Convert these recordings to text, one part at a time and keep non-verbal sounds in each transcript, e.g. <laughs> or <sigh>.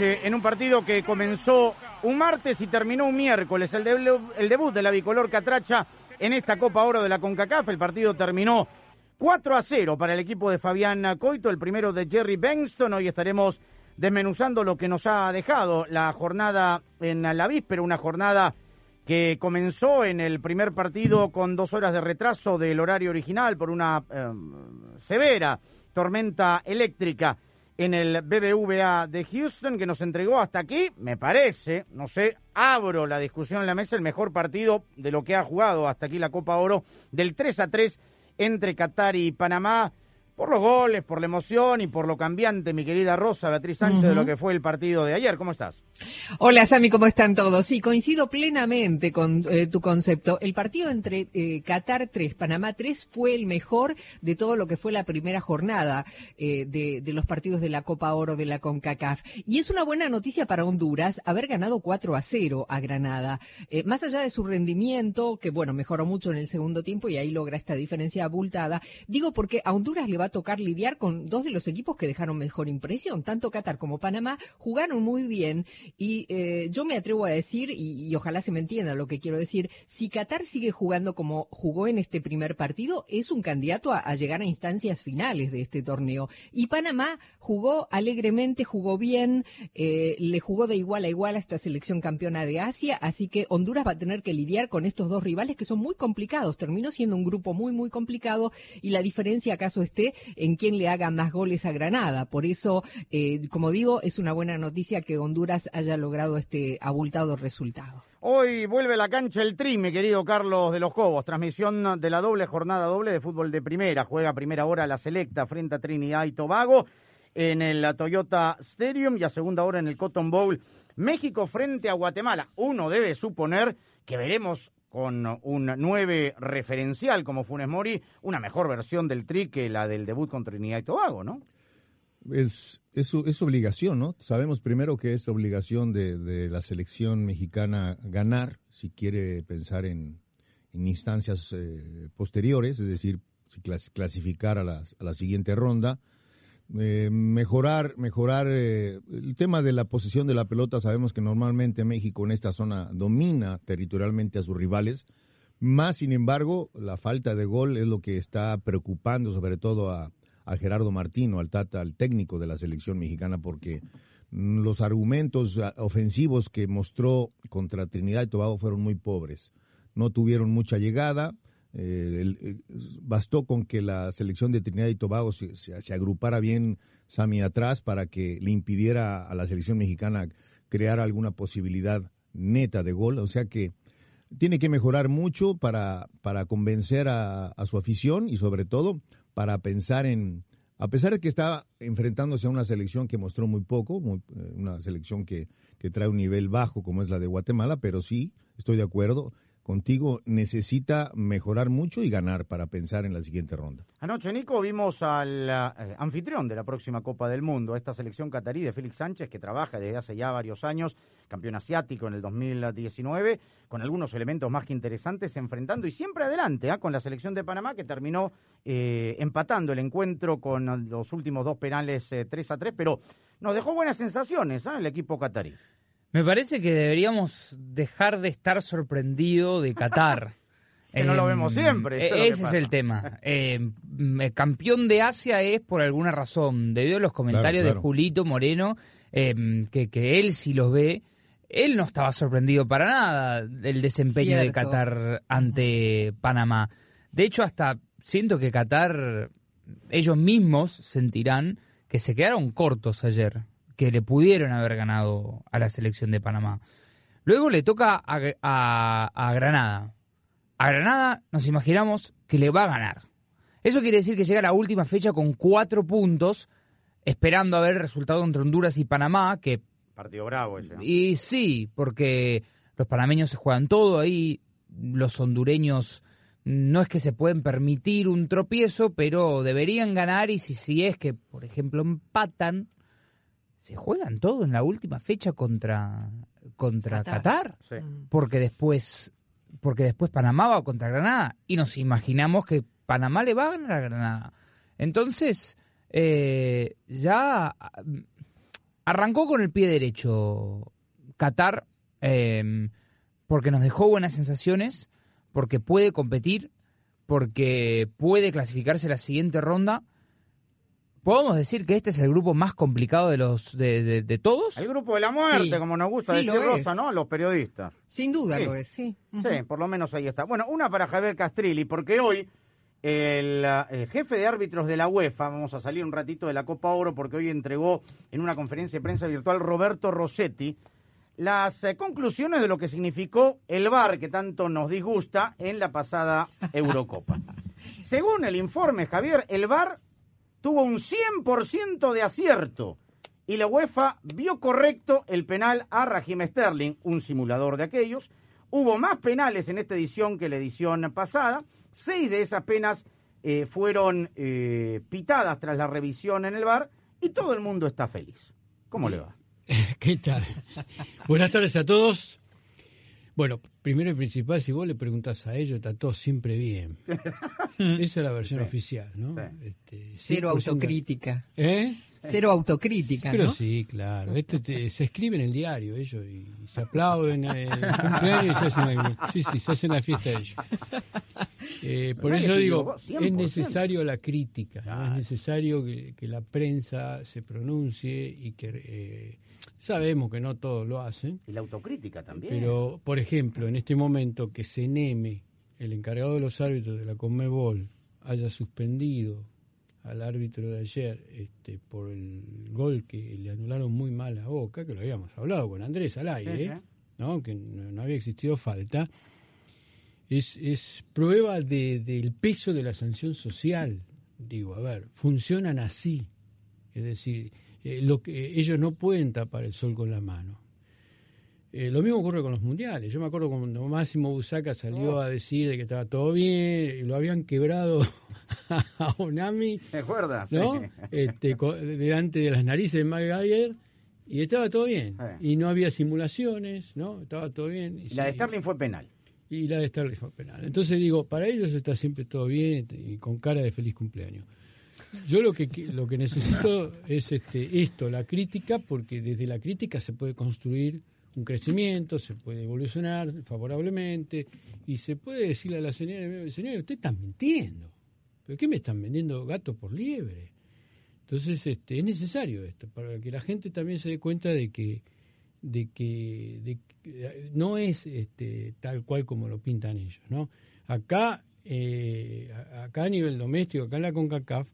En un partido que comenzó un martes y terminó un miércoles. El, de- el debut de la bicolor Catracha en esta Copa Oro de la CONCACAF. El partido terminó 4 a 0 para el equipo de Fabián Coito, el primero de Jerry Benston. Hoy estaremos desmenuzando lo que nos ha dejado la jornada en la víspera, una jornada que comenzó en el primer partido con dos horas de retraso del horario original por una eh, severa tormenta eléctrica en el BBVA de Houston que nos entregó hasta aquí, me parece, no sé, abro la discusión en la mesa, el mejor partido de lo que ha jugado hasta aquí la Copa Oro del 3 a 3 entre Qatar y Panamá. Por los goles, por la emoción y por lo cambiante, mi querida Rosa Beatriz Sánchez, de lo que fue el partido de ayer. ¿Cómo estás? Hola Sami, ¿cómo están todos? Sí, coincido plenamente con eh, tu concepto. El partido entre eh, Qatar 3, Panamá 3 fue el mejor de todo lo que fue la primera jornada eh, de, de los partidos de la Copa Oro de la CONCACAF. Y es una buena noticia para Honduras haber ganado 4 a 0 a Granada. Más allá de su rendimiento, que bueno, mejoró mucho en el segundo tiempo y ahí logra esta diferencia abultada, digo porque a Honduras le va tocar lidiar con dos de los equipos que dejaron mejor impresión. Tanto Qatar como Panamá jugaron muy bien y eh, yo me atrevo a decir, y, ojalá se me entienda lo que quiero decir, si Qatar sigue jugando como jugó en este primer partido, es un candidato a, a llegar a instancias finales de este torneo. Y Panamá jugó alegremente, jugó bien, eh, le jugó de igual a igual a esta selección campeona de Asia, así que Honduras va a tener que lidiar con estos dos rivales que son muy complicados. Terminó siendo un grupo muy, muy complicado y la diferencia acaso esté en quién le haga más goles a Granada. Por eso, eh, como digo, es una buena noticia que Honduras haya logrado este abultado resultado. Hoy vuelve a la cancha el Tri, mi querido Carlos de los Cobos. Transmisión de la doble jornada doble de fútbol de primera. Juega primera hora la selecta frente a Trinidad y Tobago en el Toyota Stadium y a segunda hora en el Cotton Bowl. México frente a Guatemala. Uno debe suponer que veremos con un 9 referencial como Funes Mori, una mejor versión del Tri que la del debut con Trinidad y Tobago, ¿no? Es, es, es obligación, ¿no? Sabemos primero que es obligación de, la selección mexicana ganar si quiere pensar en, instancias eh, posteriores, es decir, si clas- clasificar a la, a la siguiente ronda. Eh, mejorar, mejorar eh, el tema de la posesión de la pelota. Sabemos que normalmente México en esta zona domina territorialmente a sus rivales. Más, sin embargo, la falta de gol es lo que está preocupando sobre todo a, a Gerardo Martino, al Tata, al técnico de la selección mexicana, porque los argumentos ah, ofensivos que mostró contra Trinidad y Tobago fueron muy pobres. No tuvieron mucha llegada. Eh, el- eh, bastó con que la selección de Trinidad y Tobago se, se- agrupara bien Sami atrás para que le impidiera a la selección mexicana crear alguna posibilidad neta de gol. O sea que tiene que mejorar mucho para, para convencer a, a su afición y sobre todo para pensar en, a pesar de que está enfrentándose a una selección que mostró muy poco, muy- eh, una selección que, que trae un nivel bajo como es la de Guatemala, pero sí, estoy de acuerdo, contigo, necesita mejorar mucho y ganar para pensar en la siguiente ronda. Anoche, Nico, vimos al eh, anfitrión de la próxima Copa del Mundo, esta selección catarí de Félix Sánchez, que trabaja desde hace ya varios años, campeón asiático en el 2019, con algunos elementos más que interesantes, enfrentando y siempre adelante ¿ah? con la selección de Panamá, que terminó eh, empatando el encuentro con los últimos dos penales eh, 3 a 3, pero nos dejó buenas sensaciones ¿ah? el equipo catarí. Me parece que deberíamos dejar de estar sorprendido de Qatar. <laughs> Que no lo vemos siempre, lo que ese es el tema. Eh, m- campeón de Asia es por alguna razón. Debido a los comentarios claro. de Julito Moreno, eh, que, que él sí los ve, él no estaba sorprendido para nada del desempeño de. Qatar ante Panamá. De hecho, hasta siento que Qatar, ellos mismos sentirán que se quedaron cortos ayer, que le pudieron haber ganado a la selección de Panamá. Luego le toca a, a- a Granada. A Granada nos imaginamos que le va a ganar. Eso quiere decir que llega a la última fecha con cuatro puntos, esperando a ver el resultado entre Honduras y Panamá, que Partido bravo ese. ¿no? y sí, porque los panameños se juegan todo ahí, los hondureños no es que se pueden permitir un tropiezo, pero deberían ganar y si, si es que, por ejemplo, empatan, se juegan todo en la última fecha contra, contra Qatar, Sí. porque después porque después Panamá va contra Granada y nos imaginamos que Panamá le va a ganar a Granada. Entonces, eh, ya mm, arrancó con el pie derecho Qatar, eh, porque nos dejó buenas sensaciones, porque puede competir, porque puede clasificarse a la siguiente ronda. ¿Podemos decir que este es el grupo más complicado de los de, de- de todos? El grupo de la muerte, Sí. como nos gusta Sí, decir Rosa, es. ¿no? A los periodistas. Sin duda Sí. lo es, sí. Sí, por lo menos ahí está. Bueno, una para Javier Castrilli, porque hoy el eh, jefe de árbitros de la UEFA, vamos a salir un ratito de la Copa Oro, porque hoy entregó en una conferencia de prensa virtual Roberto Rossetti las eh, conclusiones de lo que significó el VAR que tanto nos disgusta en la pasada Eurocopa. <laughs> Según el informe, Javier, el VAR tuvo un 100% de acierto y la UEFA vio correcto el penal a Raheem Sterling, un simulador de aquellos. Hubo más penales en esta edición que la edición pasada. Seis de esas penas eh, fueron eh, pitadas tras la revisión en el VAR y todo el mundo está feliz. ¿Cómo le va? <laughs> Buenas tardes a todos. Bueno, primero y principal, si vos le preguntás a ellos, está todo siempre bien. <laughs> Esa es la versión Sí. oficial, ¿no? Sí. Este, Cero 100%. autocrítica. ¿Eh? Cero autocrítica, Pero ¿no? sí, claro. Este te- se escribe en el diario ellos y se aplauden eh, el cumpleaños y se hacen la, sí, sí, se hacen la fiesta ellos. Eh, por eso digo, es 100%. necesario la crítica, es necesario que, que la prensa se pronuncie y que eh, sabemos que no todos lo hacen, Y la autocrítica también. pero por ejemplo, en este momento que Seneme, el encargado de los árbitros de la Conmebol, haya suspendido al árbitro de ayer este, por el gol que le anularon muy mal a Boca, que lo habíamos hablado con Andrés al aire, Sí, sí. ¿no? que no, no había existido falta, es, es prueba de- del peso de la sanción social. Digo, a ver, funcionan así. Es decir, eh, lo que, ellos no pueden tapar el sol con la mano. Eh, lo mismo ocurre con los mundiales. Yo me acuerdo cuando Máximo Busaca salió Oh. a decir de que estaba todo bien, y lo habían quebrado <laughs> a Onami, ¿Te acuerdas? ¿no? Sí. Este, delante de las narices de Maguire, y estaba todo bien. Y no había simulaciones, ¿no? Estaba todo bien. Y la de Sterling fue penal. y la de Sterling fue penal. Entonces digo, para ellos está siempre todo bien y con cara de feliz cumpleaños. Yo lo que lo que necesito es este esto, la crítica, porque desde la crítica se puede construir un crecimiento, se puede evolucionar favorablemente y se puede decirle a la señora, señora, usted está mintiendo. ¿Pero qué me están vendiendo gato por liebre? Entonces, este, es necesario esto para que la gente también se dé cuenta de que de que, de no es este, tal cual como lo pintan ellos, ¿no? Acá, eh, acá a nivel doméstico, acá en la CONCACAF,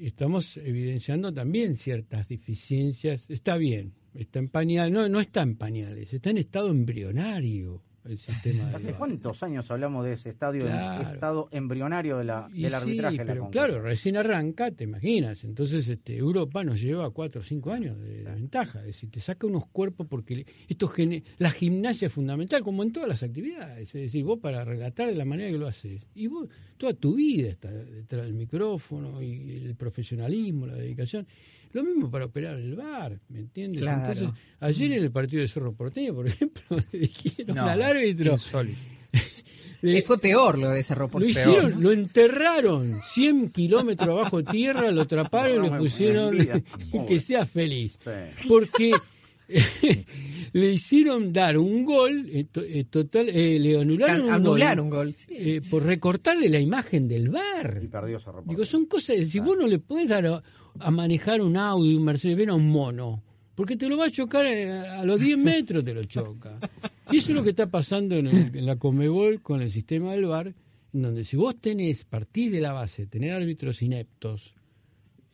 estamos evidenciando también ciertas deficiencias. Está bien, está en pañales, no, no está en pañales, está en estado embrionario. El sistema ¿Hace VAR. cuántos años hablamos de ese estadio, Claro. estado embrionario de la, Y del sí, arbitraje de la pero claro, recién arranca, te imaginas. Entonces, este, Europa nos lleva cuatro o cinco años de, de ventaja. Es decir, te saca unos cuerpos porque esto la gimnasia es fundamental, como en todas las actividades. Es decir, vos para relatar de la manera que lo haces. Y vos, toda tu vida está detrás del micrófono y el profesionalismo, la dedicación. Lo mismo para operar el bar, ¿me entiendes? Claro. Entonces, ayer en el partido de Cerro Porteño, por <laughs> ejemplo, le dijeron No, al árbitro. <laughs> le- fue peor lo de Cerro lo Porteño. lo enterraron 100 kilómetros abajo tierra, lo atraparon <laughs> y le No, pusieron envidia. que sea feliz. Sí. Porque <laughs> le hicieron dar un gol, eh, eh, total, eh, le anularon un Anular gol, un gol. sí. eh, por recortarle la imagen del bar. Y perdió Porteño. Digo, son cosas, si vos no le puedes dar a, a manejar un Audi, un Mercedes Benz a un mono, porque te lo va a chocar a los 10 <laughs> metros, te lo choca. Y eso es lo que está pasando en, el- en la Comebol con el sistema del VAR, en donde si vos tenés, partís de la base, tener árbitros ineptos,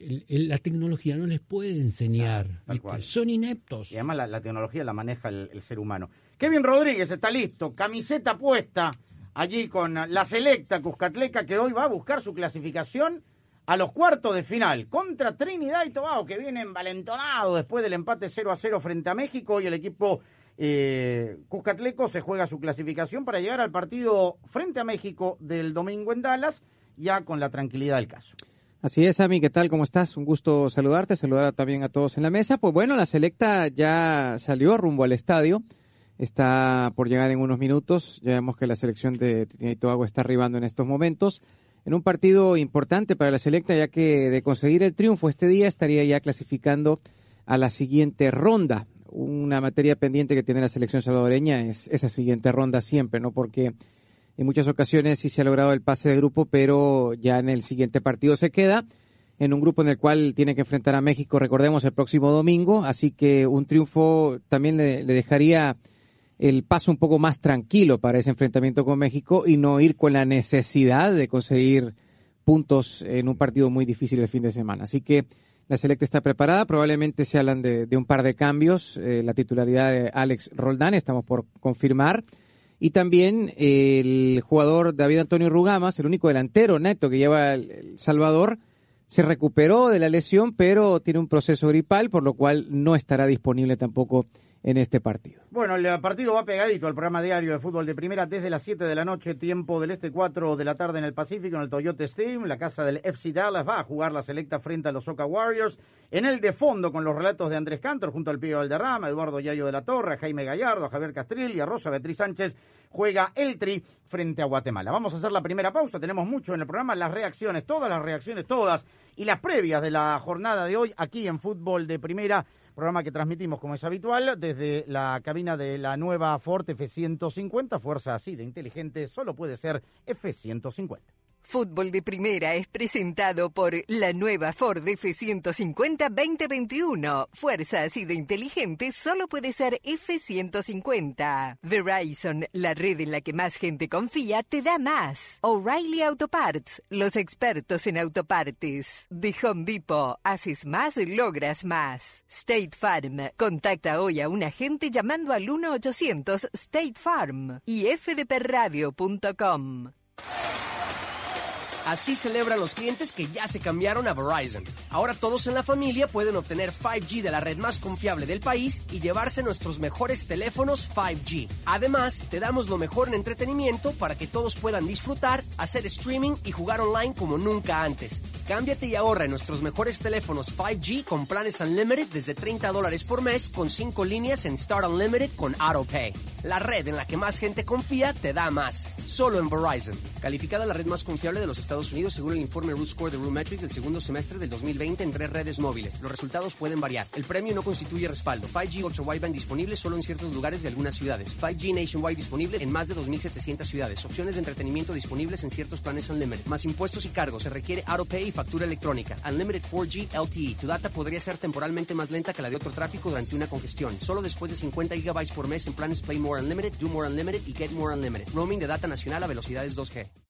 el- el- la tecnología no les puede enseñar, tal ¿viste? cual. son ineptos. Y además la, la tecnología la maneja el, el ser humano. Kevin Rodríguez está listo, camiseta puesta allí con la selecta Cuscatleca que hoy va a buscar su clasificación a los cuartos de final contra Trinidad y Tobago que viene envalentonado después del empate 0 a 0 frente a México y el equipo eh, Cuscatleco se juega su clasificación para llegar al partido frente a México del domingo en Dallas ya con la tranquilidad del caso. Así es, Ami, ¿qué tal? ¿Cómo estás? Un gusto saludarte, saludar también a todos en la mesa. Pues bueno, la selecta ya salió rumbo al estadio, está por llegar en unos minutos. Ya vemos que la selección de Trinidad y Tobago está arribando en estos momentos. En un partido importante para la selecta, ya que de conseguir el triunfo este día estaría ya clasificando a la siguiente ronda. Una materia pendiente que tiene la selección salvadoreña es esa siguiente ronda siempre, ¿no? Porque en muchas ocasiones sí se ha logrado el pase de grupo, pero ya en el siguiente partido se queda en un grupo en el cual tiene que enfrentar a México, recordemos, el próximo domingo. Así que un triunfo también le, dejaría el paso un poco más tranquilo para ese enfrentamiento con México y no ir con la necesidad de conseguir puntos en un partido muy difícil el fin de semana. Así que la selecta está preparada, probablemente se hablan de, de un par de cambios, eh, la titularidad de Alex Roldán, estamos por confirmar, y también el jugador David Antonio Rugamas, el único delantero neto que lleva el Salvador, se recuperó de la lesión, pero tiene un proceso gripal, por lo cual no estará disponible tampoco en este partido. Bueno, el partido va pegadito al programa diario de fútbol de primera desde las 7 de la noche, tiempo del este 4 de la tarde en el Pacífico, en el Toyota Stadium, la casa del FC Dallas va a jugar la selecta frente a los Soca Warriors. En el de fondo con los relatos de Andrés Cantor junto al Pío Valderrama, Eduardo Yayo de la Torre, Jaime Gallardo, a Javier Castril y a Rosa Beatriz Sánchez, juega el Tri frente a Guatemala. Vamos a hacer la primera pausa, tenemos mucho en el programa, las reacciones, todas las reacciones, todas, y las previas de la jornada de hoy aquí en Fútbol de Primera programa que transmitimos como es habitual desde la cabina de la nueva Ford F-150, fuerza así de inteligente, solo puede ser F-150. Fútbol de Primera es presentado por la nueva Ford F-150 2021. Fuerza así de inteligente solo puede ser F-150. Verizon, la red en la que más gente confía, te da más. O'Reilly Auto Parts, los expertos en autopartes. De Home Depot, haces más, logras más. State Farm, contacta hoy a un agente llamando al 1-800 State Farm y fdpradio.com. Así celebran los clientes que ya se cambiaron a Verizon. Ahora todos en la familia pueden obtener 5G de la red más confiable del país y llevarse nuestros mejores teléfonos 5G. Además, te damos lo mejor en entretenimiento para que todos puedan disfrutar, hacer streaming y jugar online como nunca antes. Cámbiate y ahorra en nuestros mejores teléfonos 5G con planes Unlimited desde 30 dólares por mes con 5 líneas en Start Unlimited con AutoPay. La red en la que más gente confía te da más. Solo en Verizon. Calificada la red más confiable de los Estados Unidos según el informe Root Score de Metrics del segundo semestre del 2020 en tres redes móviles. Los resultados pueden variar. El premio no constituye respaldo. 5G Ultra Wideband disponible solo en ciertos lugares de algunas ciudades. 5G Nationwide disponible en más de 2.700 ciudades. Opciones de entretenimiento disponibles en ciertos planes Unlimited. Más impuestos y cargos. Se requiere AutoPay y factura electrónica. Unlimited 4G LTE. Tu data podría ser temporalmente más lenta que la de otro tráfico durante una congestión. Solo después de 50 GB por mes en planes Play More Unlimited, Do More Unlimited y Get More Unlimited. Roaming de data nacional a velocidades 2G.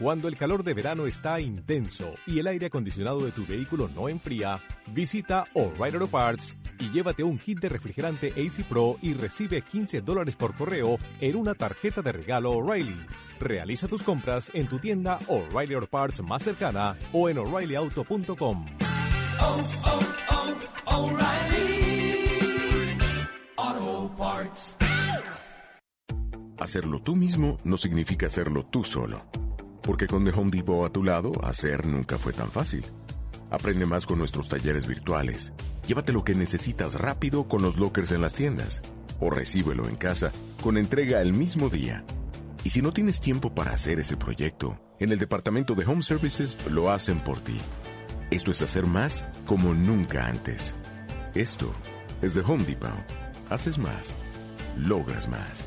Cuando el calor de verano está intenso y el aire acondicionado de tu vehículo no enfría, visita O'Reilly Auto Parts y llévate un kit de refrigerante AC Pro y recibe 15 dólares por correo en una tarjeta de regalo O'Reilly. Realiza tus compras en tu tienda O'Reilly Auto Parts más cercana o en o'ReillyAuto.com. Hacerlo tú mismo no significa hacerlo tú solo. Porque con The Home Depot a tu lado, hacer nunca fue tan fácil. Aprende más con nuestros talleres virtuales. Llévate lo que necesitas rápido con los lockers en las tiendas. O recíbelo en casa con entrega el mismo día. Y si no tienes tiempo para hacer ese proyecto, en el departamento de Home Services lo hacen por ti. Esto es hacer más como nunca antes. Esto es The Home Depot. Haces más. Logras más.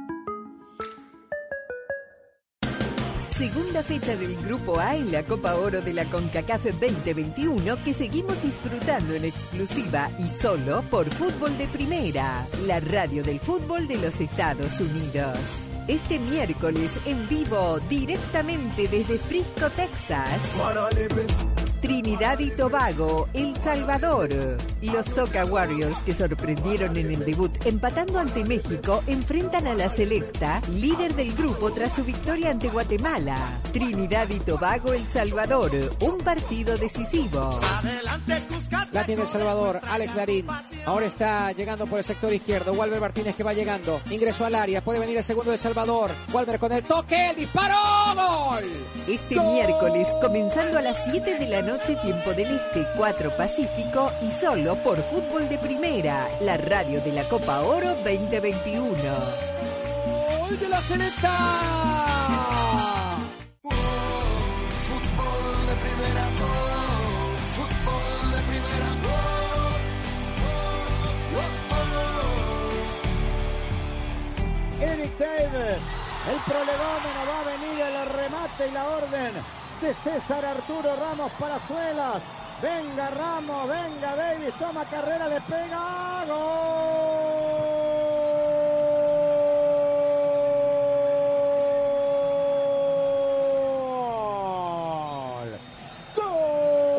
Segunda fecha del Grupo A en la Copa Oro de la CONCACAF 2021 que seguimos disfrutando en exclusiva y solo por Fútbol de Primera, la radio del fútbol de los Estados Unidos. Este miércoles en vivo directamente desde Frisco, Texas. Trinidad y Tobago, El Salvador. Los Soca Warriors, que sorprendieron en el debut empatando ante México, enfrentan a la Selecta, líder del grupo tras su victoria ante Guatemala. Trinidad y Tobago, El Salvador, un partido decisivo. La tiene El Salvador, Alex Darín. Ahora está llegando por el sector izquierdo. Walter Martínez que va llegando. Ingresó al área. Puede venir el segundo de El Salvador. Walter con el toque. El disparo. ¡Gol! Este miércoles, comenzando a las 7 de la noche, tiempo del Este, 4 Pacífico y solo por Fútbol de Primera, la radio de la Copa Oro 2021. ¡Gol de la Selecta! Fútbol de primera, fútbol de primera, oh, Eric Taylor, el prolegómeno va a venir el remate y la orden César Arturo Ramos para Suelas. Venga Ramos, venga Davis, toma carrera, le pega, gol.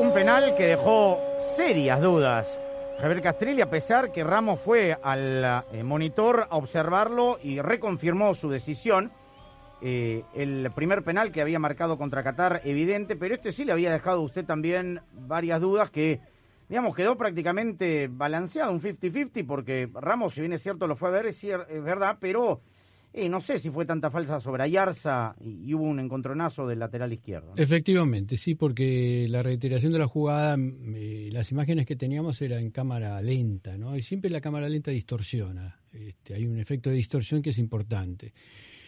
Un penal que dejó serias dudas. Javier Castrilli, a pesar que Ramos fue al eh, monitor a observarlo y reconfirmó su decisión, eh, el primer penal que había marcado contra Qatar, evidente, pero este sí le había dejado a usted también varias dudas que, digamos, quedó prácticamente balanceado, un 50-50, porque Ramos, si bien es cierto, lo fue a ver, es, es verdad, pero eh, no sé si fue tanta falsa sobre Ayarza y, hubo un encontronazo del lateral izquierdo. Efectivamente, sí, porque la reiteración de la jugada, eh, las imágenes que teníamos era en cámara lenta, ¿no? Y siempre la cámara lenta distorsiona. Este, hay un efecto de distorsión que es importante.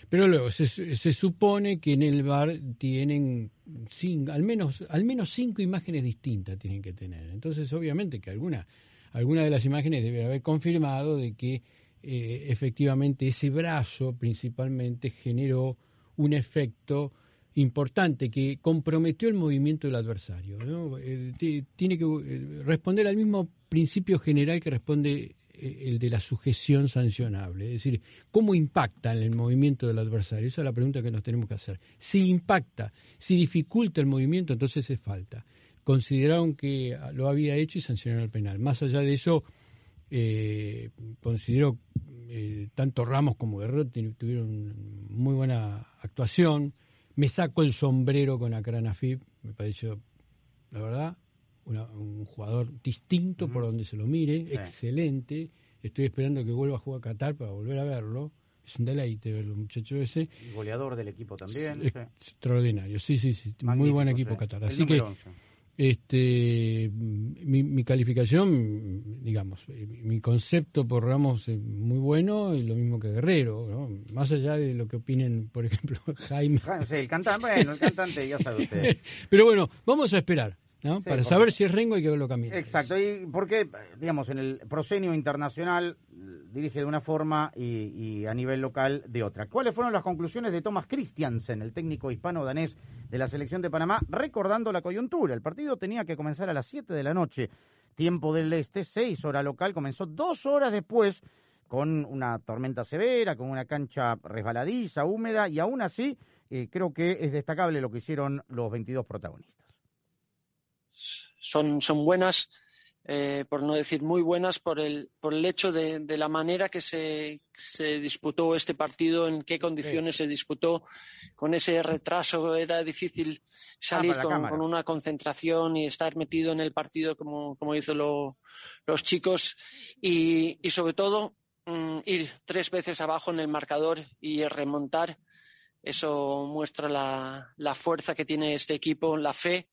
Pero luego se, se supone que en el bar tienen cin- al menos al menos cinco imágenes distintas tienen que tener. Entonces, obviamente que alguna alguna de las imágenes debe haber confirmado de que eh, efectivamente ese brazo principalmente generó un efecto importante que comprometió el movimiento del adversario. ¿no? Eh, ti- tiene que eh, responder al mismo principio general que responde el de la sujeción sancionable, es decir, cómo impacta en el movimiento del adversario. Esa es la pregunta que nos tenemos que hacer. Si impacta, si dificulta el movimiento, entonces es falta. Consideraron que lo había hecho y sancionaron el penal. Más allá de eso, eh, considero eh, tanto Ramos como Guerrero tu- tuvieron muy buena actuación. Me saco el sombrero con Akranafib, me pareció, la verdad, una- un jugador distinto por donde se lo mire, Sí. excelente. Estoy esperando que vuelva a jugar a Qatar para volver a verlo. Es un deleite ver el muchacho ese. Y goleador del equipo también. Es sí. Extraordinario, sí, sí, sí. Muy buen equipo sí. Qatar. Así que número 11. este mi, mi calificación, digamos, mi concepto por Ramos es muy bueno y lo mismo que Guerrero, ¿no? Más allá de lo que opinen, por ejemplo, <laughs> Jaime. Ja- sí, el cantante, bueno, el cantante, ya sabe usted. <laughs> Pero bueno, vamos a esperar, ¿no? Sí, Para porque- saber si es Rengo hay que verlo caminar. Exacto, y porque, digamos, en el proscenio internacional dirige de una forma y, y a nivel local de otra. ¿Cuáles fueron las conclusiones de Thomas Christiansen, el técnico hispano-danés de la selección de Panamá, recordando la coyuntura? El partido tenía que comenzar a las 7 de la noche, tiempo del este, 6 hora local, comenzó dos horas después con una tormenta severa, con una cancha resbaladiza, húmeda, y aún así eh, creo que es destacable lo que hicieron los 22 protagonistas. Son, son buenas, eh, por no decir muy buenas, por el, por el hecho de, de la manera que se, se disputó este partido, en qué condiciones se disputó, con ese retraso era difícil salir con una concentración y estar metido en el partido como, como hizo lo- los chicos. Y, y sobre todo mm, ir tres veces abajo en el marcador y remontar. Eso muestra la, la fuerza que tiene este equipo, la fe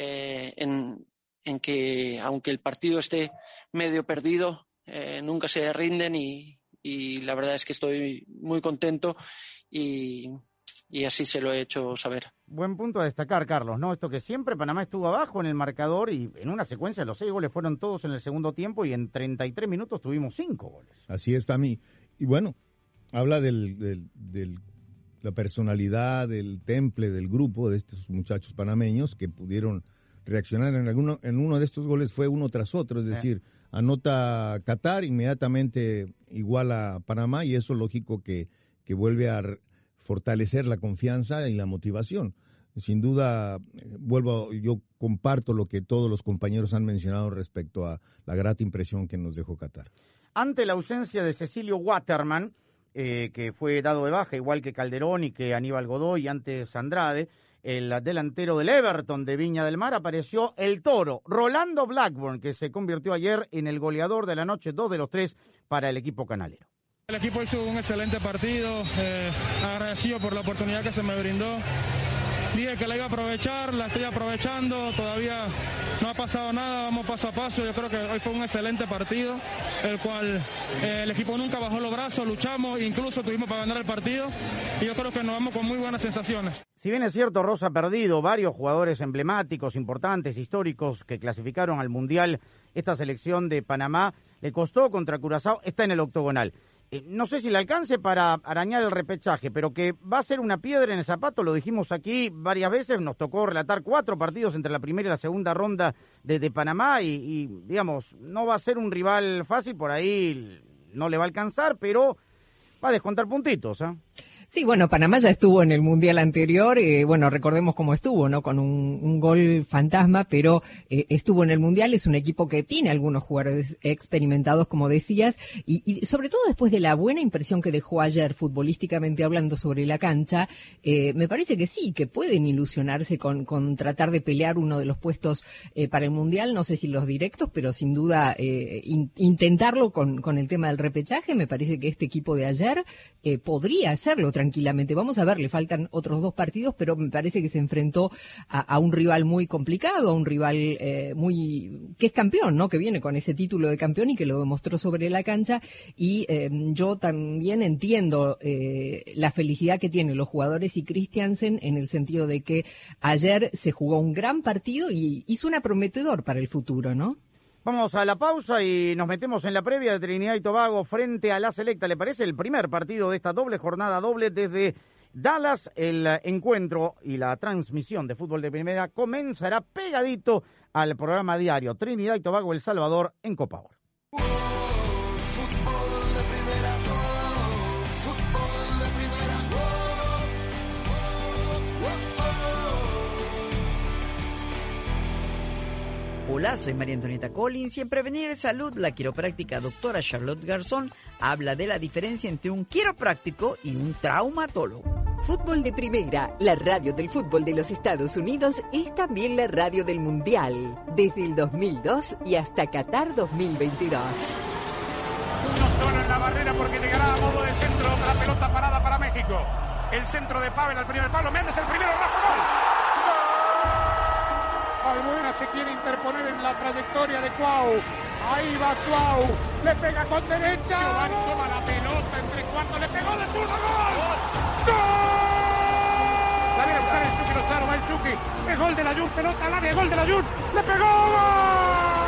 eh, en, en que aunque el partido esté medio perdido, eh, nunca se rinden y, y la verdad es que estoy muy contento y, y así se lo he hecho saber. Buen punto a destacar, Carlos, ¿no? Esto que siempre Panamá estuvo abajo en el marcador y en una secuencia los seis goles fueron todos en el segundo tiempo y en 33 minutos tuvimos cinco goles. Así está a mí. Y bueno, habla del, del- del- la personalidad, del temple del grupo de estos muchachos panameños que pudieron reaccionar en alguno en uno de estos goles fue uno tras otro, es Eh. decir, anota Qatar inmediatamente igual a Panamá y eso lógico que, que vuelve a fortalecer la confianza y la motivación. Sin duda, eh, vuelvo, yo comparto lo que todos los compañeros han mencionado respecto a la grata impresión que nos dejó Qatar. Ante la ausencia de Cecilio Waterman, eh, que fue dado de baja, igual que Calderón y que Aníbal Godoy antes Andrade, el delantero del Everton de Viña del Mar apareció el toro, Rolando Blackburn, que se convirtió ayer en el goleador de la noche, dos de los tres para el equipo canalero. El equipo hizo un excelente partido, eh, agradecido por la oportunidad que se me brindó. Dije que la iba a aprovechar, la estoy aprovechando, todavía no ha pasado nada, vamos paso a paso. Yo creo que hoy fue un excelente partido, el cual eh, el equipo nunca bajó los brazos, luchamos, incluso tuvimos para ganar el partido y yo creo que nos vamos con muy buenas sensaciones. Si bien es cierto, Rosa ha perdido varios jugadores emblemáticos, importantes, históricos que clasificaron al Mundial, esta selección de Panamá le costó contra Curazao, está en el octogonal. Eh, no sé si le alcance para arañar el repechaje, pero que va a ser una piedra en el zapato, lo dijimos aquí varias veces, nos tocó relatar cuatro partidos entre la primera y la segunda ronda de, de Panamá y, digamos, no va a ser un rival fácil, por ahí no le va a alcanzar, pero va a descontar puntitos. ¿ah? Sí, bueno, Panamá ya estuvo en el Mundial anterior, eh, bueno, recordemos cómo estuvo, ¿no? Con un, gol fantasma, pero eh, estuvo en el Mundial, es un equipo que tiene algunos jugadores experimentados, como decías, y, sobre todo después de la buena impresión que dejó ayer, futbolísticamente hablando sobre la cancha, eh, me parece que sí, que pueden ilusionarse con, con tratar de pelear uno de los puestos eh, para el Mundial, no sé si los directos, pero sin duda in- intentarlo con, con el tema del repechaje, me parece que este equipo de ayer podría hacerlo tranquilamente. Vamos a ver, le faltan otros dos partidos, pero me parece que se enfrentó a, un rival muy complicado, a un rival eh, muy que es campeón, ¿no? Que viene con ese título de campeón y que lo demostró sobre la cancha. Y eh, yo también entiendo eh, la felicidad que tienen los jugadores y Christiansen en el sentido de que ayer se jugó un gran partido y, y suena prometedor para el futuro, ¿no? Vamos a la pausa y nos metemos en la previa de Trinidad y Tobago frente a la Selecta. ¿Le parece el primer partido de esta doble jornada doble desde Dallas? El encuentro y la transmisión de fútbol de primera comenzará pegadito al programa diario Trinidad y Tobago El Salvador en Copa Oro. Hola, soy María Antonieta Collins y en Prevenir Salud, la quiropráctica doctora Charlotte Garzón habla de la diferencia entre un quiropráctico y un traumatólogo. Fútbol de Primera, la radio del fútbol de los Estados Unidos, es también la radio del Mundial, desde el 2002 y hasta Qatar 2022. Uno solo en la barrera porque llegará a modo de centro la pelota parada para México. El centro de Pavel al primer palo. Méndez el primero, Rafa Gol. Albuena se quiere interponer en la trayectoria de Cuau. Ahí va Cuau. Le pega con derecha. Giovanni toma la pelota entre cuartos. Le pegó de zurdo. ¡Gol! ¡Gol! La viene a buscar el Chucky Lozano. Va el Chucky. Es gol de la Jun. Pelota al área. Gol de la Jun. Le pegó. ¡Gol!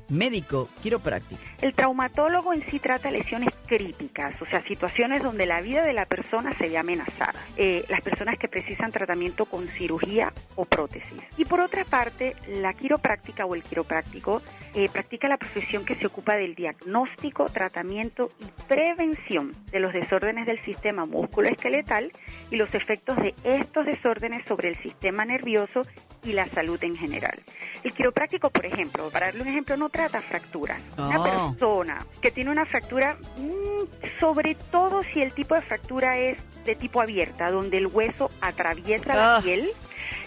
médico quiropráctico. El traumatólogo en sí trata lesiones críticas, o sea, situaciones donde la vida de la persona se ve amenazada. Eh, las personas que precisan tratamiento con cirugía o prótesis. Y por otra parte, la quiropráctica o el quiropráctico eh, practica la profesión que se ocupa del diagnóstico, tratamiento y prevención de los desórdenes del sistema musculoesqueletal y los efectos de estos desórdenes sobre el sistema nervioso y la salud en general. El quiropráctico, por ejemplo, para darle un ejemplo, no trata fracturas. Una Ah. persona que tiene una fractura, mm, sobre todo si el tipo de fractura es de tipo abierta, donde el hueso atraviesa Ah. la piel,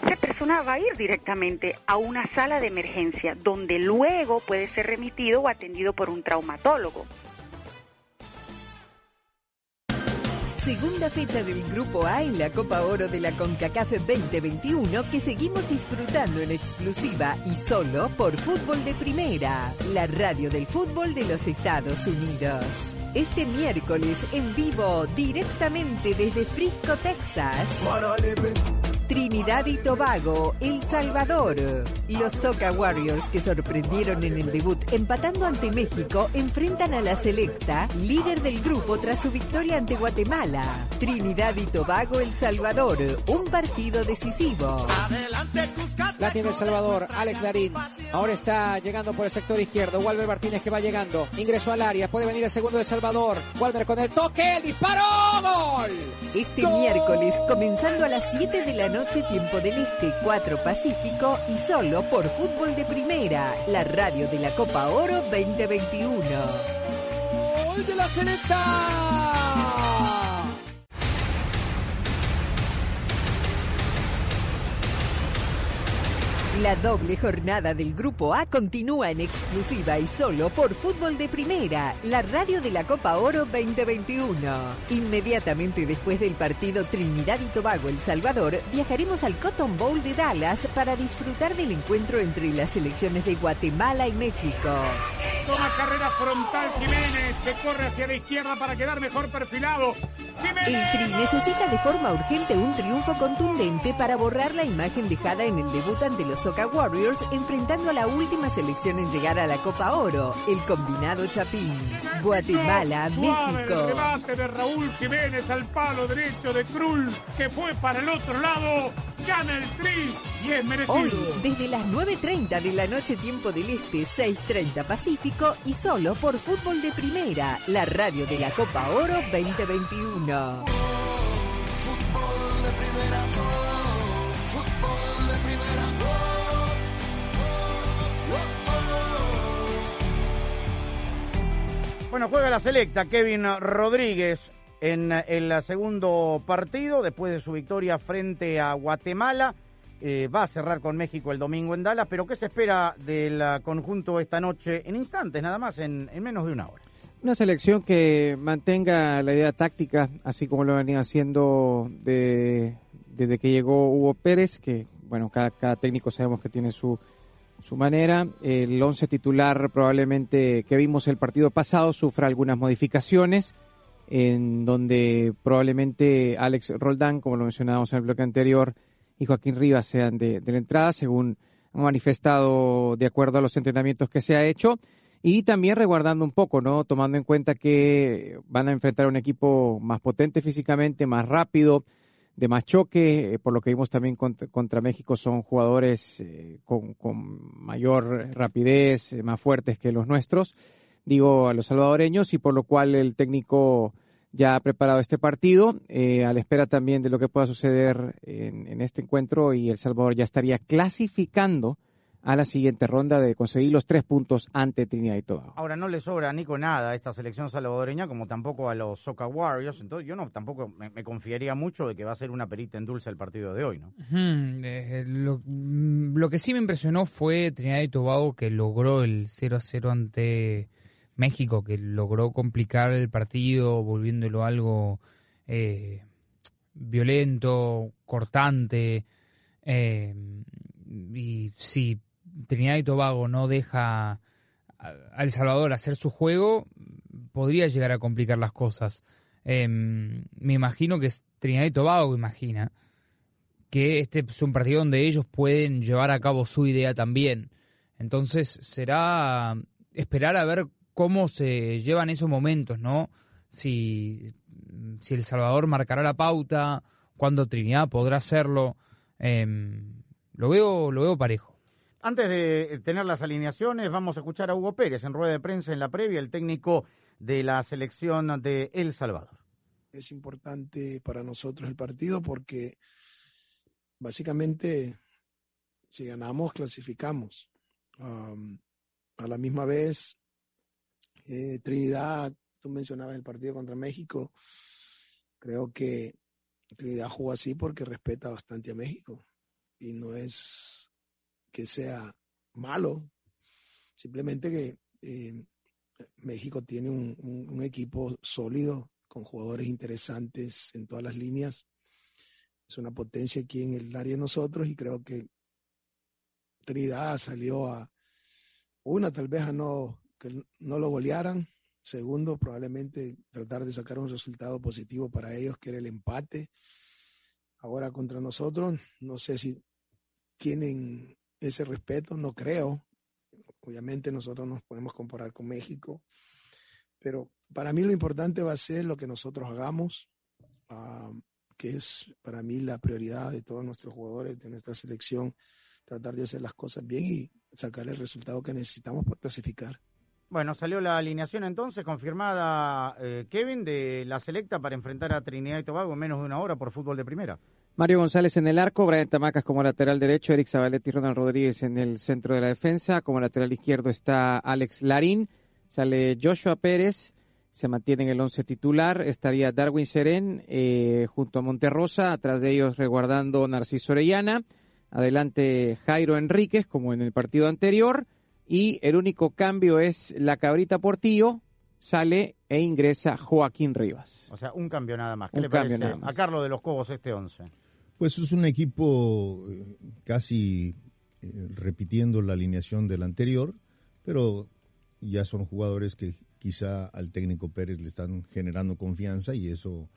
esa persona va a ir directamente a una sala de emergencia, donde luego puede ser remitido o atendido por un traumatólogo. Segunda fecha del Grupo A en la Copa Oro de la CONCACAF 2021 que seguimos disfrutando en exclusiva y solo por Fútbol de Primera, la radio del fútbol de los Estados Unidos. Este miércoles en vivo directamente desde Frisco, Texas. Trinidad y Tobago, El Salvador. Los Soca Warriors que sorprendieron en el debut empatando ante México enfrentan a la selecta, líder del grupo tras su victoria ante Guatemala. Trinidad y Tobago, El Salvador, un partido decisivo. La tiene El Salvador, Alex Darín. Ahora está llegando por el sector izquierdo. Walter Martínez que va llegando. Ingresó al área. Puede venir el segundo de El Salvador. Walter con el toque. El disparo. ¡Gol! Este miércoles, comenzando a las 7 de la noche, tiempo del Este, 4 Pacífico, y solo por Fútbol de Primera, la radio de la Copa Oro 2021. ¡Gol de la selecta! La doble jornada del Grupo A continúa en exclusiva y solo por Fútbol de Primera, la radio de la Copa Oro 2021. Inmediatamente después del partido Trinidad y Tobago El Salvador, viajaremos al Cotton Bowl de Dallas para disfrutar del encuentro entre las selecciones de Guatemala y México. Toma carrera frontal Jiménez, que corre hacia la izquierda para quedar mejor perfilado. El Tri necesita de forma urgente un triunfo contundente para borrar la imagen dejada en el debut ante los Warriors enfrentando a la última selección en llegar a la Copa Oro, el combinado Chapín. Guatemala, el México. remate de Raúl Jiménez al palo derecho de Krul, que fue para el otro lado. Gana el tri y es merecido. Hoy, desde las 9.30 de la noche tiempo del Este, 6.30 Pacífico y solo por Fútbol de Primera, la radio de la Copa Oro 2021. Fútbol de primera, Bueno, juega la selecta Kevin Rodríguez en el segundo partido después de su victoria frente a Guatemala. Eh, va a cerrar con México el domingo en Dallas, pero ¿qué se espera del ah, conjunto esta noche en instantes, nada más, en, en menos de una hora? Una selección que mantenga la idea táctica, así como lo venía haciendo de- desde que llegó Hugo Pérez, que bueno, cada técnico sabemos que tiene su, su manera. El once titular probablemente que vimos el partido pasado sufra algunas modificaciones, en donde probablemente Alex Roldán, como lo mencionábamos en el bloque anterior, y Joaquín Rivas sean de, de la entrada, según han manifestado de acuerdo a los entrenamientos que se ha hecho. Y también resguardando un poco, ¿no? Tomando en cuenta que van a enfrentar un equipo más potente físicamente, más rápido, de más choque, eh, por lo que vimos también contra, México son jugadores eh, con, con, mayor rapidez, eh, más fuertes que los nuestros, digo a los salvadoreños, y por lo cual el técnico ya ha preparado este partido, a la espera también de lo que pueda suceder en, en este encuentro y El Salvador ya estaría clasificando a la siguiente ronda de conseguir los tres puntos ante Trinidad y Tobago. Ahora no le sobra a Nico nada a esta selección salvadoreña, como tampoco a los Soca Warriors, entonces yo no tampoco me, me, confiaría mucho de que va a ser una perita en dulce el partido de hoy, ¿no? Hmm, eh, lo, lo, que sí me impresionó fue Trinidad y Tobago que logró el 0-0 ante México, que logró complicar el partido, volviéndolo algo eh, violento, cortante. Eh, y sí, Trinidad y Tobago no deja a El Salvador hacer su juego, podría llegar a complicar las cosas. Eh, me imagino que Trinidad y Tobago imagina que este es un partido donde ellos pueden llevar a cabo su idea también. Entonces será esperar a ver cómo se llevan esos momentos, ¿no? Si, si El Salvador marcará la pauta, cuándo Trinidad podrá hacerlo. Eh, lo veo, lo veo parejo. Antes de tener las alineaciones, vamos a escuchar a Hugo Pérez en rueda de prensa en la previa, el técnico de la selección de El Salvador. Es importante para nosotros el partido porque básicamente si ganamos, clasificamos. A la misma vez, eh, Trinidad, tú mencionabas el partido contra México, creo que Trinidad jugó así porque respeta bastante a México y no es que sea malo, simplemente que eh, México tiene un, un, un, equipo sólido, con jugadores interesantes en todas las líneas. Es una potencia aquí en el área de nosotros y creo que Trinidad salió a una, tal vez a no, que no lo golearan. Segundo, probablemente tratar de sacar un resultado positivo para ellos, que era el empate. Ahora contra nosotros, no sé si tienen ese respeto, no creo. Obviamente nosotros nos podemos comparar con México, pero para mí lo importante va a ser lo que nosotros hagamos, uh, que es para mí la prioridad de todos nuestros jugadores, de nuestra selección, tratar de hacer las cosas bien y sacar el resultado que necesitamos para clasificar. Bueno, salió la alineación entonces confirmada, eh, Kevin, de la selecta para enfrentar a Trinidad y Tobago en menos de una hora por fútbol de primera. Mario González en el arco, Brian Tamacas como lateral derecho, Eric Zabaletti y Ronald Rodríguez en el centro de la defensa. Como lateral izquierdo está Alex Larín, sale Joshua Pérez, se mantiene en el once titular. Estaría Darwin Serén eh, junto a Monterrosa, atrás de ellos resguardando Narciso Orellana. Adelante Jairo Enríquez, como en el partido anterior. Y el único cambio es la cabrita Portillo, sale e ingresa Joaquín Rivas. O sea, un cambio nada más. ¿Qué un le cambio parece nada más. a Carlos de los Cobos este once? Pues es un equipo eh, casi eh, repitiendo la alineación del anterior, pero ya son jugadores que quizá al técnico Pérez le están generando confianza y eso,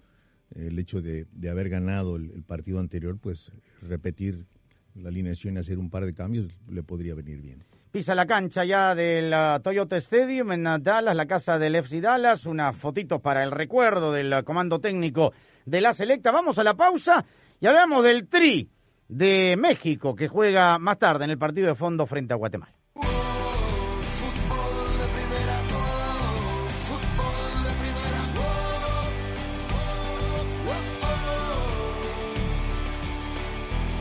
eh, el hecho de, haber ganado el, partido anterior, pues repetir la alineación y hacer un par de cambios le podría venir bien. Pisa la cancha ya del Toyota Stadium en Dallas, la casa del FC Dallas. Unas fotitos para el recuerdo del comando técnico de la selecta. Vamos a la pausa y hablamos del Tri de México que juega más tarde en el partido de fondo frente a Guatemala.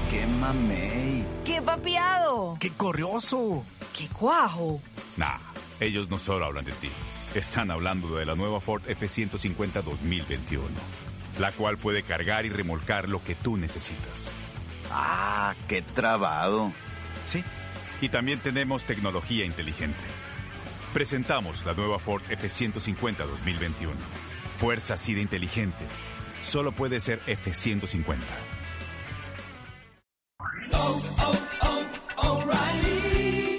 ¡Qué mamey! ¡Qué papiado! ¡Qué corrioso! ¡Qué cuajo! Nah, ellos no solo hablan de ti. Están hablando de la nueva Ford F-150 2021, la cual puede cargar y remolcar lo que tú necesitas. ¡Ah, qué trabado! Sí, y también tenemos tecnología inteligente. Presentamos la nueva Ford F-150 2021. Fuerza así de inteligente. Solo puede ser F-150. Oh, oh.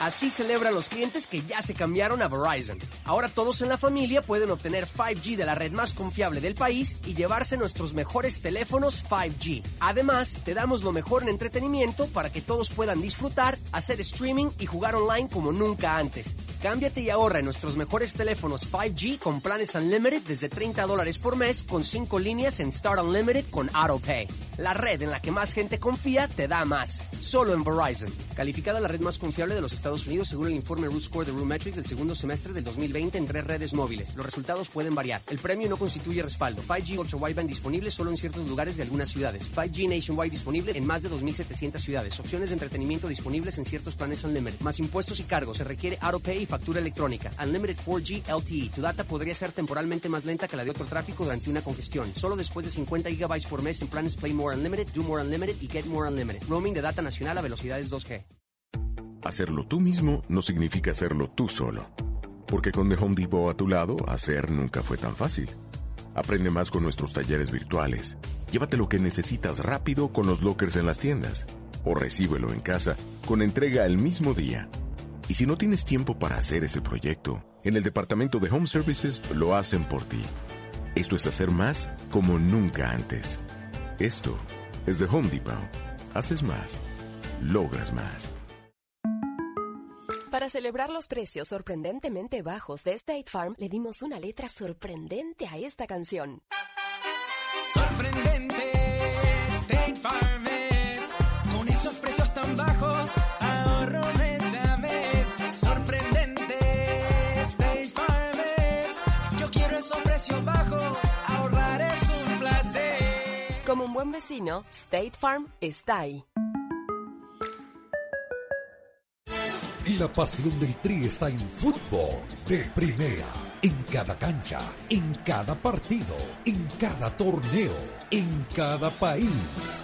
Así celebran los clientes que ya se cambiaron a Verizon. Ahora todos en la familia pueden obtener 5G de la red más confiable del país y llevarse nuestros mejores teléfonos 5G. Además, te damos lo mejor en entretenimiento para que todos puedan disfrutar, hacer streaming y jugar online como nunca antes. Cámbiate y ahorra en nuestros mejores teléfonos 5G con planes Unlimited desde 30 dólares por mes con 5 líneas en Start Unlimited con AutoPay. La red en la que más gente confía te da más. Solo en Verizon. Calificada la red más confiable de los Estados Unidos según el informe Root Score de Metrics del segundo semestre del 2020 en tres redes móviles. Los resultados pueden variar. El premio no constituye respaldo. 5G Ultra Wideband disponible solo en ciertos lugares de algunas ciudades. 5G Nationwide disponible en más de 2.700 ciudades. Opciones de entretenimiento disponibles en ciertos planes Unlimited. Más impuestos y cargos. Se requiere AutoPay y factura electrónica. Unlimited 4G LTE. Tu data podría ser temporalmente más lenta que la de otro tráfico durante una congestión. Solo después de 50 GB por mes en planes Play More Unlimited, Do More Unlimited y Get More Unlimited. Roaming de data nacional a velocidades 2G. Hacerlo tú mismo no significa hacerlo tú solo. Porque con The Home Depot a tu lado, hacer nunca fue tan fácil. Aprende más con nuestros talleres virtuales. Llévate lo que necesitas rápido con los lockers en las tiendas. O recíbelo en casa con entrega el mismo día. Y si no tienes tiempo para hacer ese proyecto, en el departamento de Home Services lo hacen por ti. Esto es hacer más como nunca antes. Esto es The Home Depot. Haces más. Logras más. Para celebrar los precios sorprendentemente bajos de State Farm, le dimos una letra sorprendente a esta canción. Sorprendente, State Farm es. Con esos precios tan bajos, Como un buen vecino, State Farm está ahí. La pasión del Tri está en fútbol de primera. En cada cancha, en cada partido, en cada torneo, en cada país,